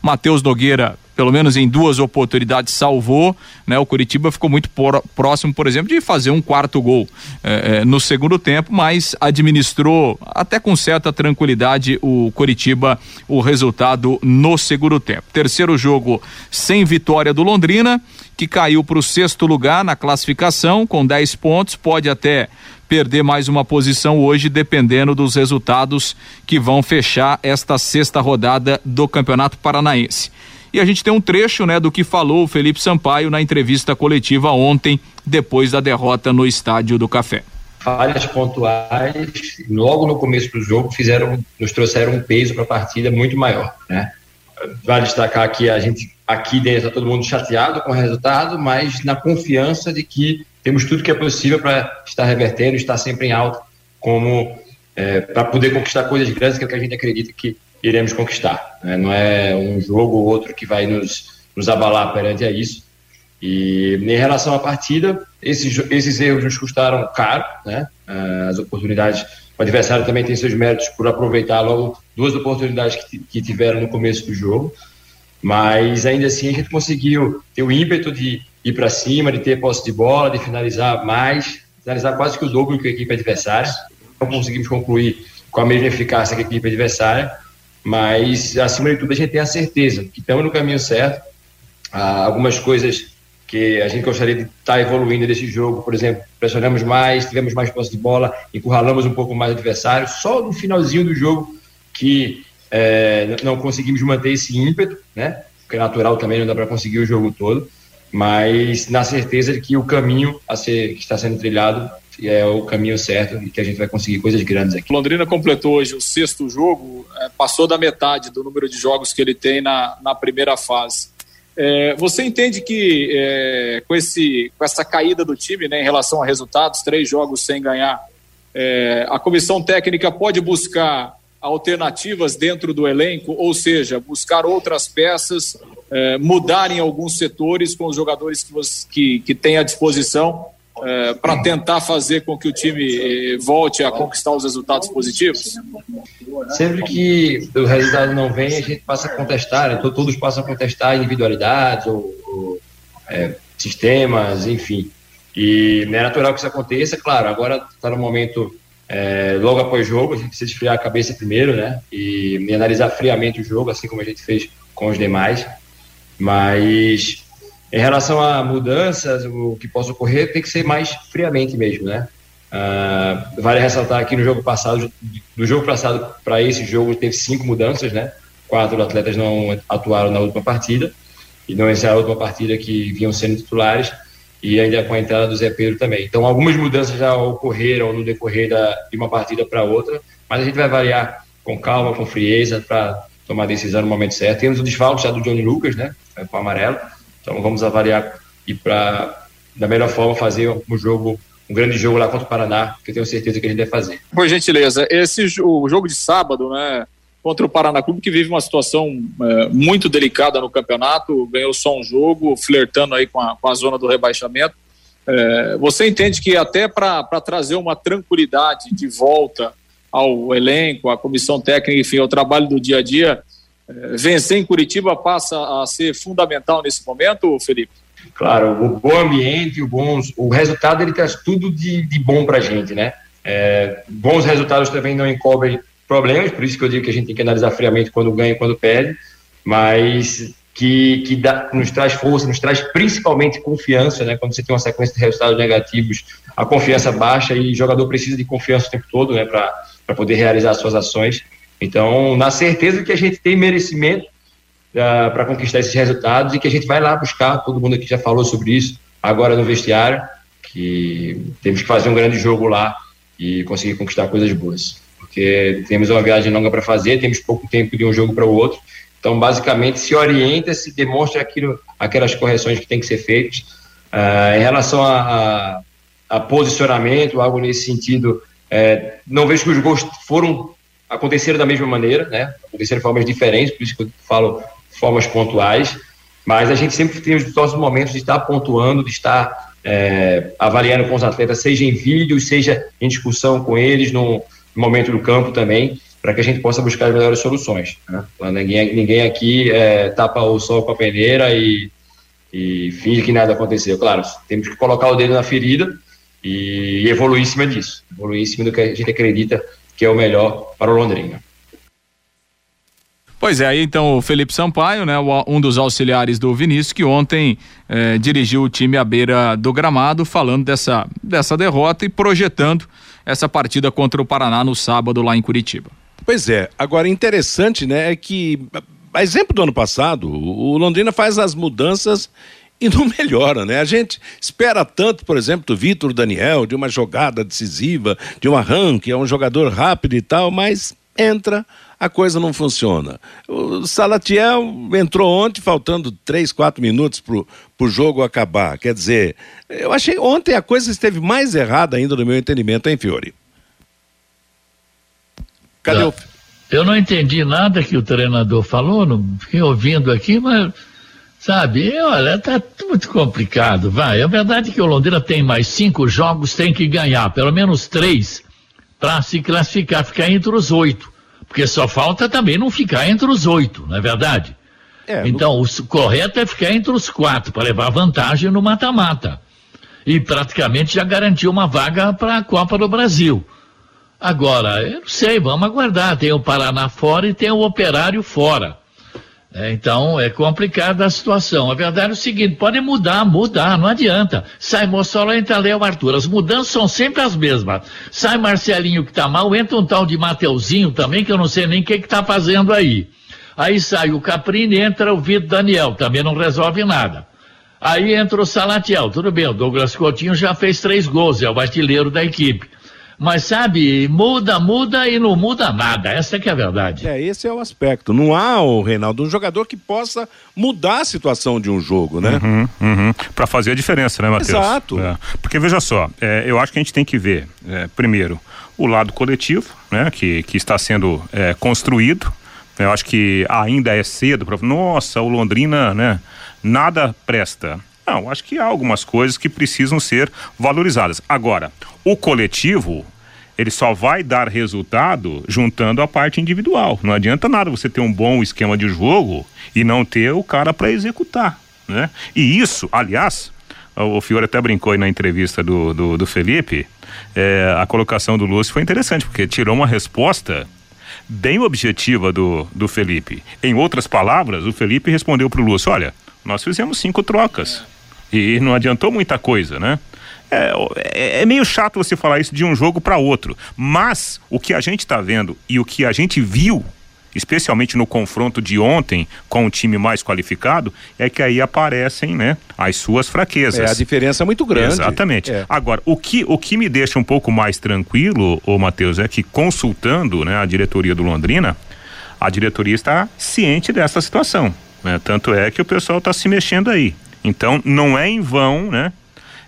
Matheus Nogueira pelo menos em duas oportunidades salvou, né? O Curitiba ficou muito por, próximo, por exemplo, de fazer um quarto gol eh, no segundo tempo, mas administrou até com certa tranquilidade o Curitiba o resultado no segundo tempo. Terceiro jogo sem vitória do Londrina, que caiu para o sexto lugar na classificação com 10 pontos, pode até perder mais uma posição hoje, dependendo dos resultados que vão fechar esta sexta rodada do Campeonato Paranaense. E a gente tem um trecho, né, do que falou o Felipe Sampaio na entrevista coletiva ontem, depois da derrota no Estádio do Café. Falhas pontuais, logo no começo do jogo, fizeram, nos trouxeram um peso para a partida muito maior, né? Vale destacar que a gente aqui dentro está todo mundo chateado com o resultado, mas na confiança de que temos tudo que é possível para estar revertendo, estar sempre em alta, como é, para poder conquistar coisas grandes que, é que a gente acredita que iremos conquistar. Né? Não é um jogo ou outro que vai nos, nos abalar perante a isso. E em relação à partida, esses, esses erros nos custaram caro, né? Ah, as oportunidades, o adversário também tem seus méritos por aproveitar logo duas oportunidades que, que tiveram no começo do jogo, mas ainda assim a gente conseguiu ter o ímpeto de ir para cima, de ter posse de bola, de finalizar mais, finalizar quase que o dobro que a equipe adversária. Não conseguimos concluir com a mesma eficácia que a equipe adversária, mas acima de tudo a gente tem a certeza que estamos no caminho certo. Ah, algumas coisas que a gente gostaria de estar tá evoluindo nesse jogo, por exemplo, pressionamos mais, tivemos mais posse de bola, encurralamos um pouco mais o adversário, só no finalzinho do jogo que é, não conseguimos manter esse ímpeto, né? Que é natural também, não dá para conseguir o jogo todo, mas na certeza de que o caminho a ser que está sendo trilhado é o caminho certo e que a gente vai conseguir coisas grandes aqui. Londrina completou hoje o sexto jogo, é, passou da metade do número de jogos que ele tem na, na primeira fase. É, você entende que é, com, esse, com essa caída do time né, em relação a resultados, três jogos sem ganhar, é, a comissão técnica pode buscar alternativas dentro do elenco, ou seja, buscar outras peças, é, mudar em alguns setores com os jogadores que, você, que, que tem à disposição é, para tentar fazer com que o time eh, volte a conquistar os resultados positivos? Sempre que o resultado não vem, a gente passa a contestar, né? todos passam a contestar individualidades ou, ou é, sistemas, enfim. E é natural que isso aconteça, claro, agora está no momento é, logo após o jogo, a gente precisa esfriar a cabeça primeiro, né? E, e analisar friamente o jogo, assim como a gente fez com os demais. Mas em relação a mudanças, o que possa ocorrer tem que ser mais friamente mesmo, né? Uh, vale ressaltar aqui no jogo passado, do jogo passado para esse jogo teve cinco mudanças, né? Quatro atletas não atuaram na última partida e não essa última partida que vinham sendo titulares, e ainda com a entrada do Zé Pedro também. Então, algumas mudanças já ocorreram no decorrer da, de uma partida para outra, mas a gente vai variar com calma, com frieza, para tomar a decisão no momento certo. Temos o desfalque já do Johnny Lucas, né, com o amarelo, então vamos avaliar e para, da melhor forma, fazer um jogo um grande jogo lá contra o Paraná, que eu tenho certeza que a gente vai fazer. Por gentileza, esse o jogo de sábado, né, contra o Paraná Clube, que vive uma situação é, muito delicada no campeonato, ganhou só um jogo, flertando aí com a, com a zona do rebaixamento. É, você entende que até para trazer uma tranquilidade de volta ao elenco, à comissão técnica, enfim, ao trabalho do dia a dia, vencer em Curitiba passa a ser fundamental nesse momento, Felipe? Claro, o bom ambiente, o, bons, o resultado ele traz tudo de, de bom para a gente, né? É, bons resultados também não encobrem problemas, por isso que eu digo que a gente tem que analisar friamente quando ganha e quando perde, mas que, que dá, nos traz força, nos traz principalmente confiança, né? Quando você tem uma sequência de resultados negativos, a confiança baixa e o jogador precisa de confiança o tempo todo, né? Para poder realizar suas ações. Então, na certeza que a gente tem merecimento uh, ah, para conquistar esses resultados e que a gente vai lá buscar, todo mundo aqui já falou sobre isso, agora no vestiário, que temos que fazer um grande jogo lá e conseguir conquistar coisas boas. Porque temos uma viagem longa para fazer, temos pouco tempo de um jogo para o outro. Então, basicamente, se orienta, se demonstra aquilo, aquelas correções que têm que ser feitas. Uh, em relação a, a, a, posicionamento, algo nesse sentido, é, não vejo que os gols foram aconteceram da mesma maneira, né? Aconteceram de formas diferentes, por isso que eu falo formas pontuais, mas a gente sempre tem os nossos momentos de estar pontuando, de estar é, avaliando com os atletas, seja em vídeo, seja em discussão com eles no, momento do campo também, para que a gente possa buscar as melhores soluções. Né? Ninguém, ninguém aqui é, tapa o sol com a peneira e, e finge que nada aconteceu. Claro, temos que colocar o dedo na ferida e evoluir em cima disso, evoluir em cima do que a gente acredita que é o melhor para o Londrina. Pois é, aí então o Felipe Sampaio, né, um dos auxiliares do Vinícius, que ontem eh, dirigiu o time à beira do gramado, falando dessa, dessa derrota e projetando essa partida contra o Paraná no sábado lá em Curitiba. Pois é, agora interessante, né, é que, a exemplo do ano passado, o Londrina faz as mudanças e não [LAUGHS] melhora, né? A gente espera tanto, por exemplo, do Vitor Daniel, de uma jogada decisiva, de um arranque, é um jogador rápido e tal, mas entra, a coisa não funciona. O Salatiel entrou ontem, faltando três, quatro minutos para o jogo acabar. Quer dizer, eu achei ontem a coisa esteve mais errada ainda no meu entendimento, hein, Fiore? Cadê tá. o. Eu não entendi nada que o treinador falou, não fiquei ouvindo aqui, mas. Sabe, olha, tá muito complicado, vai. É verdade que o Londrina tem mais cinco jogos, tem que ganhar, pelo menos três, para se classificar, ficar entre os oito. Porque só falta também não ficar entre os oito, não é verdade? É, então, no... o correto é ficar entre os quatro, para levar vantagem no mata-mata. E praticamente já garantiu uma vaga para a Copa do Brasil. Agora, eu não sei, vamos aguardar. Tem o Paraná fora e tem o Operário fora. É, então é complicada a situação. A verdade é o seguinte: pode mudar, mudar, não adianta. Sai Mossola, entra Léo Arthur. As mudanças são sempre as mesmas. Sai Marcelinho que tá mal, entra um tal de Mateuzinho também, que eu não sei nem o que, que tá fazendo aí. Aí sai o Caprini, entra o Vitor Daniel, também não resolve nada. Aí entra o Salatiel, tudo bem, o Douglas Coutinho já fez três gols, é o artilheiro da equipe. Mas sabe, muda, muda e não muda nada. Essa é que é a verdade. É, esse é o aspecto. Não há, o Reinaldo, um jogador que possa mudar a situação de um jogo, né? Uhum, uhum. Para fazer a diferença, né, Matheus? Exato. É. Porque veja só, é, eu acho que a gente tem que ver, é, primeiro, o lado coletivo, né, que, que está sendo é, construído. Eu acho que ainda é cedo para. Nossa, o Londrina, né? Nada presta. Não, acho que há algumas coisas que precisam ser valorizadas. Agora, o coletivo, ele só vai dar resultado juntando a parte individual. Não adianta nada você ter um bom esquema de jogo e não ter o cara para executar, né? E isso, aliás, o Fiore até brincou aí na entrevista do, do, do Felipe, é, a colocação do Lúcio foi interessante, porque tirou uma resposta bem objetiva do, do Felipe. Em outras palavras, o Felipe respondeu para o Lúcio: olha, nós fizemos cinco trocas. E não adiantou muita coisa, né? É, é, é, meio chato você falar isso de um jogo para outro, mas o que a gente está vendo e o que a gente viu especialmente no confronto de ontem com o time mais qualificado, é que aí aparecem, né, as suas fraquezas. É, a diferença é muito grande. Exatamente. É. Agora, o que, o que me deixa um pouco mais tranquilo, ô Matheus, é que consultando, né, a diretoria do Londrina, a diretoria está ciente dessa situação, né? Tanto é que o pessoal está se mexendo aí. Então, não é em vão, né,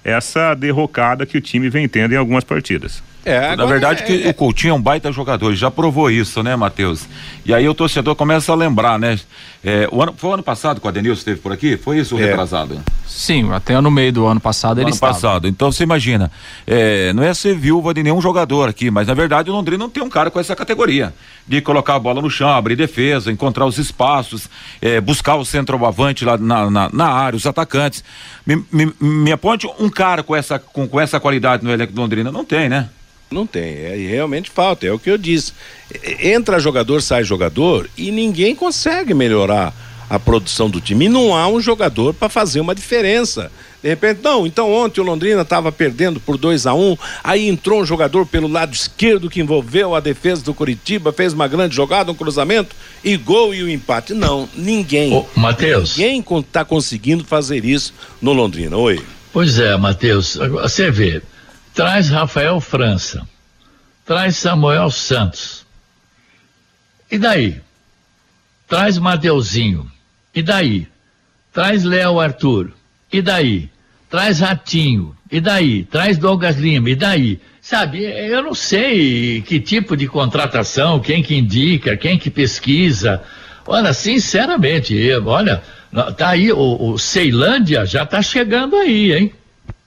essa derrocada que o time vem tendo em algumas partidas. É, Na verdade, é, que é... o Coutinho é um baita jogador, já provou isso, né, Matheus? E aí o torcedor começa a lembrar, né? É, o ano, foi o ano passado que o Adenilson esteve por aqui? Foi isso o é. retrasado? Sim, até no meio do ano passado ele ano estava. passado. Então você imagina, é, não é ser viúva de nenhum jogador aqui, mas na verdade o Londrina não tem um cara com essa categoria de colocar a bola no chão, abrir defesa, encontrar os espaços, é, buscar o centroavante lá na, na, na, área, os atacantes. Me, me, me aponte um cara com essa, com, com essa qualidade no elenco do Londrina. Não tem, né? Não tem, é, realmente falta, é o que eu disse. Entra jogador, sai jogador e ninguém consegue melhorar a produção do time. E não há um jogador para fazer uma diferença. De repente, não, então ontem o Londrina estava perdendo por 2 a 1 um, aí entrou um jogador pelo lado esquerdo que envolveu a defesa do Curitiba, fez uma grande jogada, um cruzamento e gol e o empate. Não, ninguém. Ô, Matheus. Ninguém está conseguindo fazer isso no Londrina. Oi. Pois é, Matheus, você vê, Traz Rafael França. Traz Samuel Santos. E daí? Traz Mateuzinho. E daí? Traz Léo Arthur. E daí? Traz Ratinho. E daí? Traz Douglas Lima. E daí? Sabe, eu não sei que tipo de contratação, quem que indica, quem que pesquisa. Olha, sinceramente, olha, tá aí, o, o Ceilândia já tá chegando aí, hein?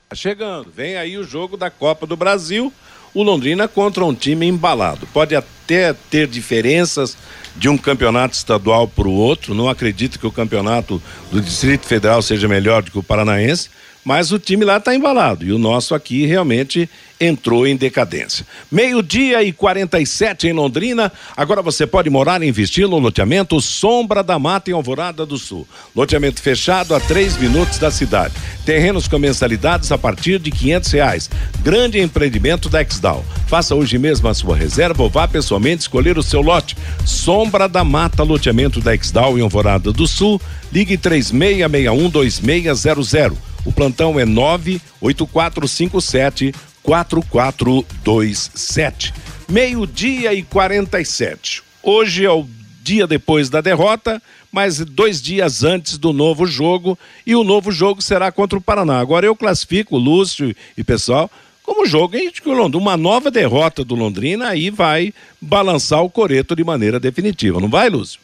Tá chegando. Vem aí o jogo da Copa do Brasil. O Londrina contra um time embalado. Pode até ter diferenças de um campeonato estadual para o outro. Não acredito que o campeonato do Distrito Federal seja melhor do que o paranaense, mas o time lá está embalado e o nosso aqui realmente entrou em decadência. Meio-dia e 47 em Londrina. Agora você pode morar e investir no loteamento Sombra da Mata em Alvorada do Sul. Loteamento fechado a 3 minutos da cidade. Terrenos com mensalidades a partir de quinhentos reais. Grande empreendimento da Exdal. Faça hoje mesmo a sua reserva ou vá pessoalmente escolher o seu lote. Sombra da Mata, loteamento da Exdal em Alvorada do Sul. Ligue 3661 2600 o plantão é 98457 4427. Meio-dia e 47. Hoje é o dia depois da derrota, mas dois dias antes do novo jogo, e o novo jogo será contra o Paraná. Agora eu classifico Lúcio e pessoal como jogo em que uma nova derrota do Londrina aí vai balançar o coreto de maneira definitiva, não vai, Lúcio?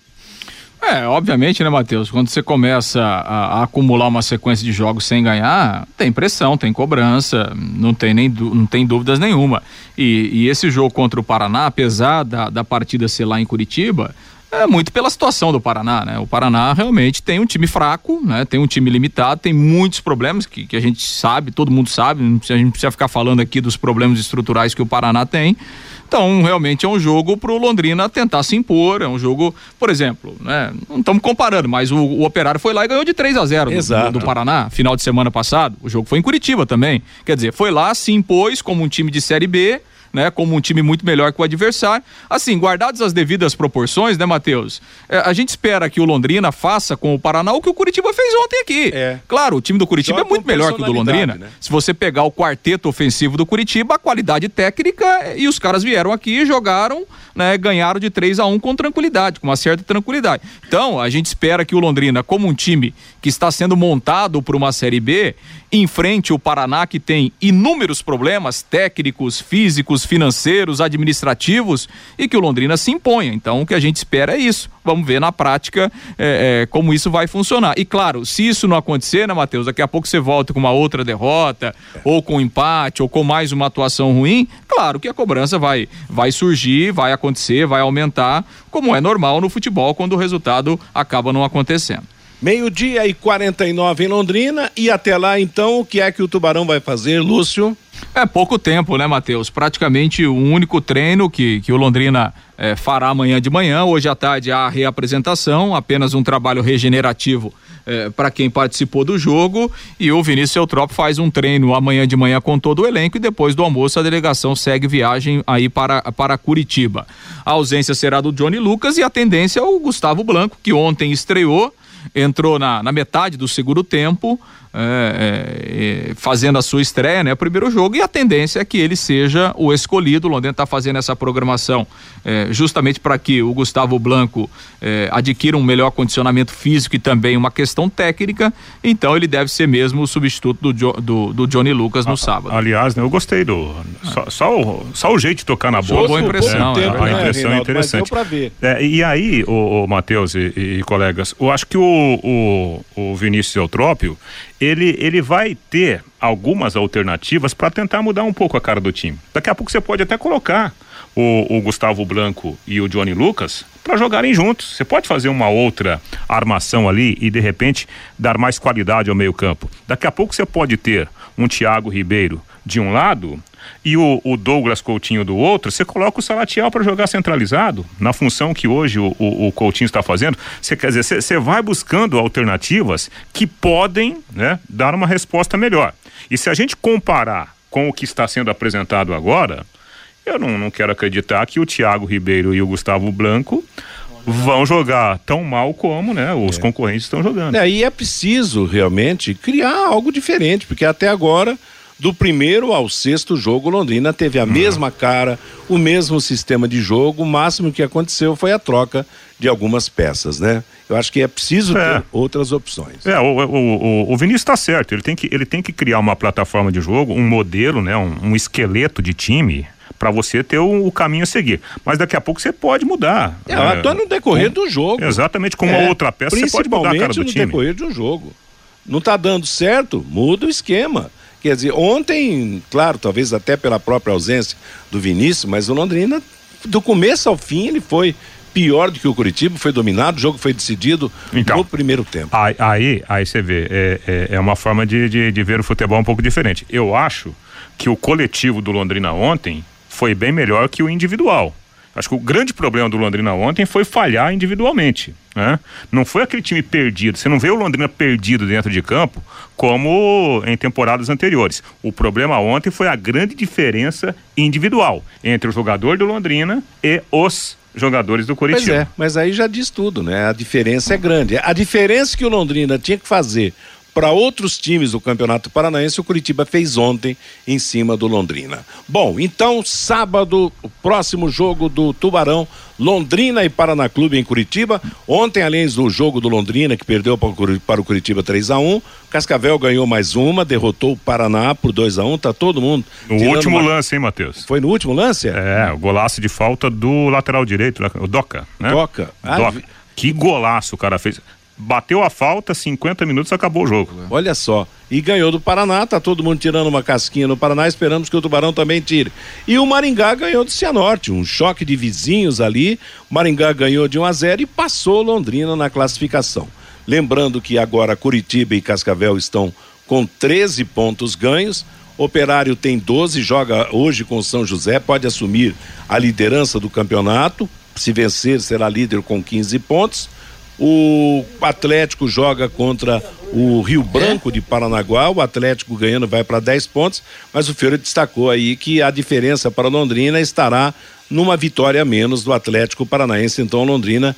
É, obviamente, né, Matheus? Quando você começa a, a, acumular uma sequência de jogos sem ganhar, tem pressão, tem cobrança, não tem, nem, não tem dúvidas nenhuma. E, e esse jogo contra o Paraná, apesar da, da partida ser lá em Curitiba, é muito pela situação do Paraná, né? O Paraná realmente tem um time fraco, né? Tem um time limitado, tem muitos problemas que, que a gente sabe, todo mundo sabe, a gente precisa ficar falando aqui dos problemas estruturais que o Paraná tem. Então, realmente é um jogo para o Londrina tentar se impor. É um jogo, por exemplo, né? Não estamos comparando, mas o, o, Operário foi lá e ganhou de 3 a 0 do, do, Paraná, final de semana passado. O jogo foi em Curitiba também. Quer dizer, foi lá, se impôs como um time de Série B né? Como um time muito melhor que o adversário. Assim, guardadas as devidas proporções, né, Matheus? É, a gente espera que o Londrina faça com o Paraná o que o Curitiba fez ontem aqui. É. Claro, o time do Curitiba é muito melhor que o do Londrina. Né? Se você pegar o quarteto ofensivo do Curitiba, a qualidade técnica e os caras vieram aqui e jogaram, né? Ganharam de 3 a 1 com tranquilidade, com uma certa tranquilidade. Então, a gente espera que o Londrina, como um time que está sendo montado para uma Série B, enfrente o Paraná, que tem inúmeros problemas técnicos, físicos, financeiros, administrativos, e que o Londrina se imponha. Então, o que a gente espera é isso. Vamos ver na prática é, é, como isso vai funcionar. E claro, se isso não acontecer, né, Matheus? Daqui a pouco você volta com uma outra derrota, ou com um empate, ou com mais uma atuação ruim, claro que a cobrança vai, vai surgir, vai acontecer, vai aumentar, como é normal no futebol quando o resultado acaba não acontecendo. Meio-dia e 49 em Londrina. E até lá, então, o que é que o Tubarão vai fazer, Lúcio? É pouco tempo, né, Matheus? Praticamente o único treino que, que o Londrina é, fará amanhã de manhã. Hoje à tarde a reapresentação, apenas um trabalho regenerativo eh, para quem participou do jogo e o Vinícius Eutrop faz um treino amanhã de manhã com todo o elenco e depois do almoço a delegação segue viagem aí para, para Curitiba. A ausência será do Johnny Lucas e a tendência é o Gustavo Blanco, que ontem estreou, entrou na, na metade do segundo tempo, é, é, fazendo a sua estreia, né? Primeiro jogo, e a tendência é que ele seja o escolhido. O Londrina está fazendo essa programação é, justamente para que o Gustavo Blanco é, adquira um melhor condicionamento físico e também uma questão técnica. Então ele deve ser mesmo o substituto do, jo, do, do, Johnny Lucas no sábado. Aliás, né, eu gostei do. Só, só, o, só o jeito de tocar na bola. Boa impressão. É, a, a né, impressão é interessante. É, e aí, o, o Matheus e, e, colegas, eu acho que o, o, o Vinícius Eutrópio ele, ele vai ter algumas alternativas para tentar mudar um pouco a cara do time. Daqui a pouco você pode até colocar o, o Gustavo Blanco e o Johnny Lucas para jogarem juntos. Você pode fazer uma outra armação ali e de repente dar mais qualidade ao meio-campo. Daqui a pouco você pode ter um Thiago Ribeiro de um lado e o, o, Douglas Coutinho do outro, você coloca o Salatiel para jogar centralizado, na função que hoje o, o, o Coutinho está fazendo. Você quer dizer, você vai buscando alternativas que podem né, dar uma resposta melhor. E se a gente comparar com o que está sendo apresentado agora, eu não, não quero acreditar que o Thiago Ribeiro e o Gustavo Blanco vão jogar tão mal como né, os é. concorrentes estão jogando. É, e é preciso realmente criar algo diferente, porque até agora do primeiro ao sexto jogo, Londrina teve a uhum. mesma cara, o mesmo sistema de jogo. O máximo que aconteceu foi a troca de algumas peças, né? Eu acho que é preciso é. ter outras opções. É, o, o, o, o Vinícius está certo. Ele tem, que, ele tem que criar uma plataforma de jogo, um modelo, né? Um, um esqueleto de time para você ter o, o, caminho a seguir. Mas daqui a pouco você pode mudar. É, é até no decorrer com, do jogo. Exatamente, com uma é, outra peça você pode mudar a cara do time. no decorrer de um jogo. Não está dando certo? Muda o esquema. Quer dizer, ontem, claro, talvez até pela própria ausência do Vinícius, mas o Londrina, do começo ao fim, ele foi pior do que o Curitiba, foi dominado, o jogo foi decidido então, no primeiro tempo. Aí, aí você vê, é, é, é uma forma de, de, de, ver o futebol um pouco diferente. Eu acho que o coletivo do Londrina ontem foi bem melhor que o individual. Acho que o grande problema do Londrina ontem foi falhar individualmente. Né? Não foi aquele time perdido. Você não vê o Londrina perdido dentro de campo como em temporadas anteriores. O problema ontem foi a grande diferença individual entre o jogador do Londrina e os jogadores do Curitiba. Pois é, mas aí já diz tudo, né? A diferença é grande. A diferença que o Londrina tinha que fazer para outros times do Campeonato Paranaense, o Curitiba fez ontem em cima do Londrina. Bom, então, sábado, o próximo jogo do Tubarão, Londrina e Paraná Clube em Curitiba. Ontem, além do jogo do Londrina, que perdeu para o Curitiba 3 a 1 Cascavel ganhou mais uma, derrotou o Paraná por 2 a 1 tá todo mundo. No último uma... lance, hein, Matheus? Foi no último lance? É, o golaço de falta do lateral direito, o Doca, né? Doca. Ah, Doca. Que golaço o cara fez bateu a falta, 50 minutos, acabou o jogo. Olha só. E ganhou do Paraná, tá todo mundo tirando uma casquinha no Paraná, esperamos que o Tubarão também tire. E o Maringá ganhou do Cianorte, um choque de vizinhos ali. Maringá ganhou de 1 a 0 e passou Londrina na classificação. Lembrando que agora Curitiba e Cascavel estão com 13 pontos ganhos. Operário tem 12, joga hoje com São José, pode assumir a liderança do campeonato. Se vencer, será líder com 15 pontos. O Atlético joga contra o Rio Branco de Paranaguá. O Atlético ganhando vai para 10 pontos, mas o Fiore destacou aí que a diferença para Londrina estará numa vitória a menos do Atlético Paranaense. Então Londrina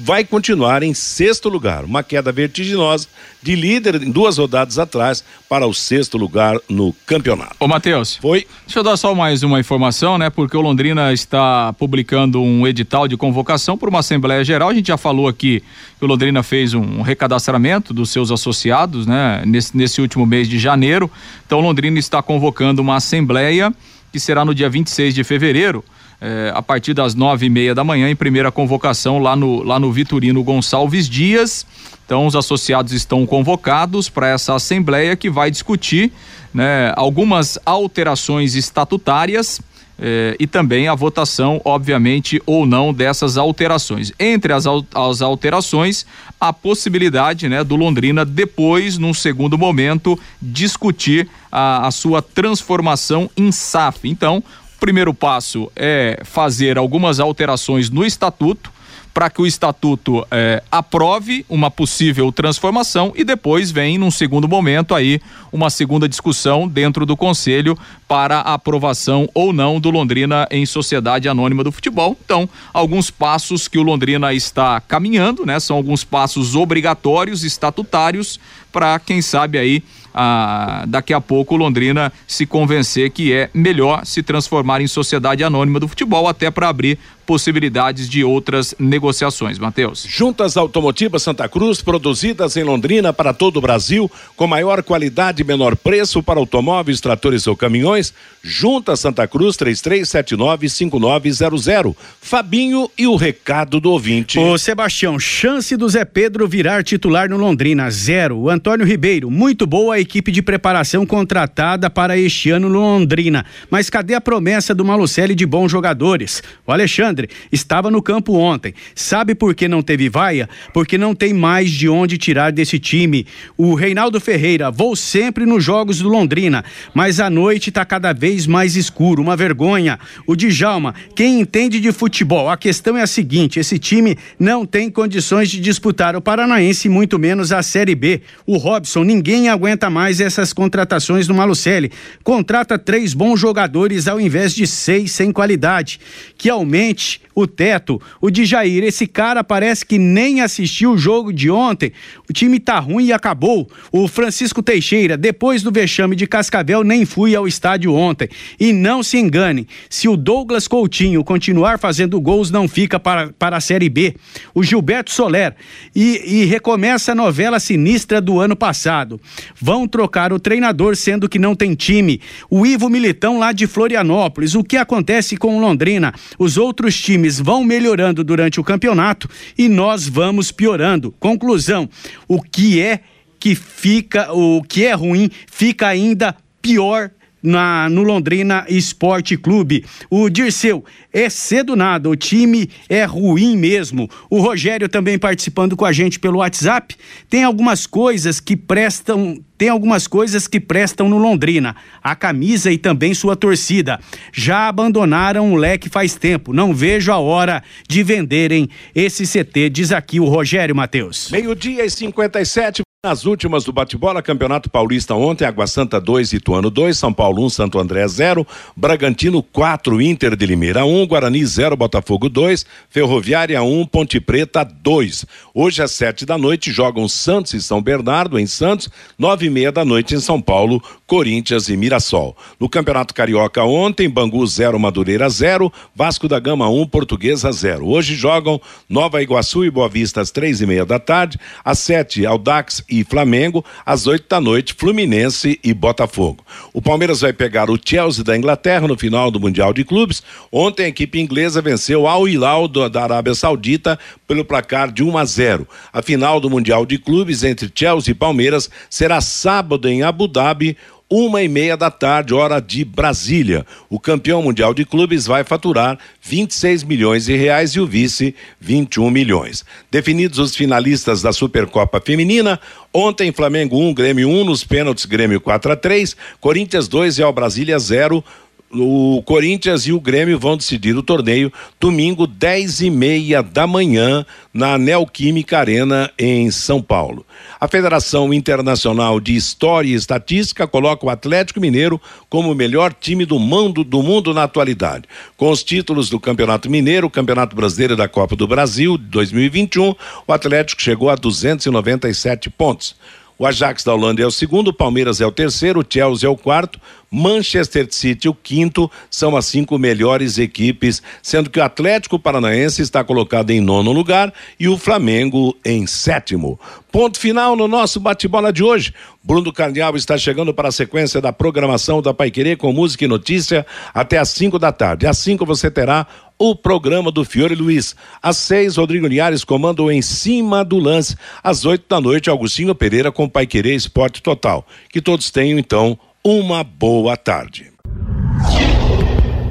vai continuar em sexto lugar. Uma queda vertiginosa de líder em duas rodadas atrás para o sexto lugar no campeonato. Ô, Matheus. Foi. Deixa eu dar só mais uma informação, né? Porque o Londrina está publicando um edital de convocação para uma Assembleia Geral. A gente já falou aqui que o Londrina fez um recadastramento dos seus associados, né? Nesse, nesse último mês de janeiro. Então, o Londrina está convocando uma Assembleia que será no dia 26 de fevereiro é, a partir das nove e meia da manhã, em primeira convocação lá no, lá no Vitorino Gonçalves Dias. Então, os associados estão convocados para essa assembleia que vai discutir né, algumas alterações estatutárias. Eh, e também a votação, obviamente, ou não dessas alterações. Entre as, as alterações, a possibilidade né, do Londrina, depois, num segundo momento, discutir a, a sua transformação em SAF. Então, primeiro passo é fazer algumas alterações no estatuto para que o estatuto é, aprove uma possível transformação e depois vem, num segundo momento, aí uma segunda discussão dentro do conselho para a aprovação ou não do Londrina em sociedade anônima do futebol. Então, alguns passos que o Londrina está caminhando, né? São alguns passos obrigatórios, estatutários, para quem sabe aí ah, daqui a pouco Londrina se convencer que é melhor se transformar em sociedade anônima do futebol, até para abrir possibilidades de outras negociações. Matheus. Juntas Automotivas Santa Cruz, produzidas em Londrina para todo o Brasil, com maior qualidade e menor preço para automóveis, tratores ou caminhões. Juntas Santa Cruz 33795900. Fabinho e o recado do ouvinte. Ô Sebastião, chance do Zé Pedro virar titular no Londrina, zero. Antônio Ribeiro, muito boa a equipe de preparação contratada para este ano no Londrina. Mas cadê a promessa do Malucelli de bons jogadores? O Alexandre Alexandre estava no campo ontem. Sabe por que não teve vaia? Porque não tem mais de onde tirar desse time. O Reinaldo Ferreira, vou sempre nos jogos do Londrina, mas a noite está cada vez mais escuro, uma vergonha. O Djalma, quem entende de futebol, a questão é a seguinte: esse time não tem condições de disputar o Paranaense, muito menos a Série B. O Robson, ninguém aguenta mais essas contratações do Malucelli. Contrata três bons jogadores ao invés de seis sem qualidade. Que aumente o teto, o de Jair. Esse cara parece que nem assistiu o jogo de ontem. O time tá ruim e acabou. O Francisco Teixeira, depois do vexame de Cascavel, nem fui ao estádio ontem. E não se engane, se o Douglas Coutinho continuar fazendo gols, não fica para, para a Série B. O Gilberto Soler. E, e recomeça a novela sinistra do ano passado. Vão trocar o treinador, sendo que não tem time. O Ivo Militão lá de Florianópolis. O que acontece com Londrina? Os outros times vão melhorando durante o campeonato e nós vamos piorando. Conclusão: o que é que fica, o que é ruim, fica ainda pior na, no Londrina Esporte Clube. O Dirceu, é cedo nada, o time é ruim mesmo. O Rogério também participando com a gente pelo WhatsApp. Tem algumas coisas que prestam, tem algumas coisas que prestam no Londrina. A camisa e também sua torcida. Já abandonaram o leque faz tempo. Não vejo a hora de venderem esse CT, diz aqui o Rogério Matheus. Meio-dia e 57. Nas últimas do bate-bola, Campeonato Paulista ontem, Água Santa 2, Ituano 2, São Paulo 1, um, Santo André 0, Bragantino 4, Inter de Limeira 1, um, Guarani 0, Botafogo 2, Ferroviária 1, um, Ponte Preta 2. Hoje às sete da noite jogam Santos e São Bernardo em Santos, nove e meia da noite em São Paulo, Corinthians e Mirassol. No Campeonato Carioca ontem, Bangu 0, Madureira 0, Vasco da Gama 1, Portuguesa 0. Hoje jogam Nova Iguaçu e Boa Vista às três e meia da tarde, às sete, Aldax e Flamengo, às 8 da noite, Fluminense e Botafogo. O Palmeiras vai pegar o Chelsea da Inglaterra no final do Mundial de Clubes. Ontem a equipe inglesa venceu Al Hilal da Arábia Saudita pelo placar de 1 a 0. A final do Mundial de Clubes entre Chelsea e Palmeiras será sábado em Abu Dhabi uma e meia da tarde, hora de Brasília. O campeão mundial de clubes vai faturar 26 milhões de reais e o vice 21 milhões. Definidos os finalistas da Supercopa Feminina, ontem Flamengo 1, Grêmio 1, nos pênaltis Grêmio 4 a 3, Corinthians 2 e Al Brasília 0 o Corinthians e o Grêmio vão decidir o torneio domingo, 10 e meia da manhã, na Neoquímica Arena, em São Paulo. A Federação Internacional de História e Estatística coloca o Atlético Mineiro como o melhor time do mundo, do mundo na atualidade. Com os títulos do Campeonato Mineiro, Campeonato Brasileiro da Copa do Brasil 2021, o Atlético chegou a 297 pontos. O Ajax da Holanda é o segundo, o Palmeiras é o terceiro, o Chelsea é o quarto, Manchester City o quinto, são as cinco melhores equipes, sendo que o Atlético Paranaense está colocado em nono lugar e o Flamengo em sétimo. Ponto final no nosso bate-bola de hoje. Bruno Carnial está chegando para a sequência da programação da Paiquerê com música e notícia até às cinco da tarde. Às cinco você terá o programa do Fiore Luiz. Às seis, Rodrigo Linhares comanda em cima do lance. Às oito da noite, Augustinho Pereira com Pai Querer Esporte Total. Que todos tenham, então, uma boa tarde.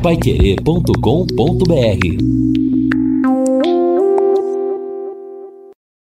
Paiquerê.com.br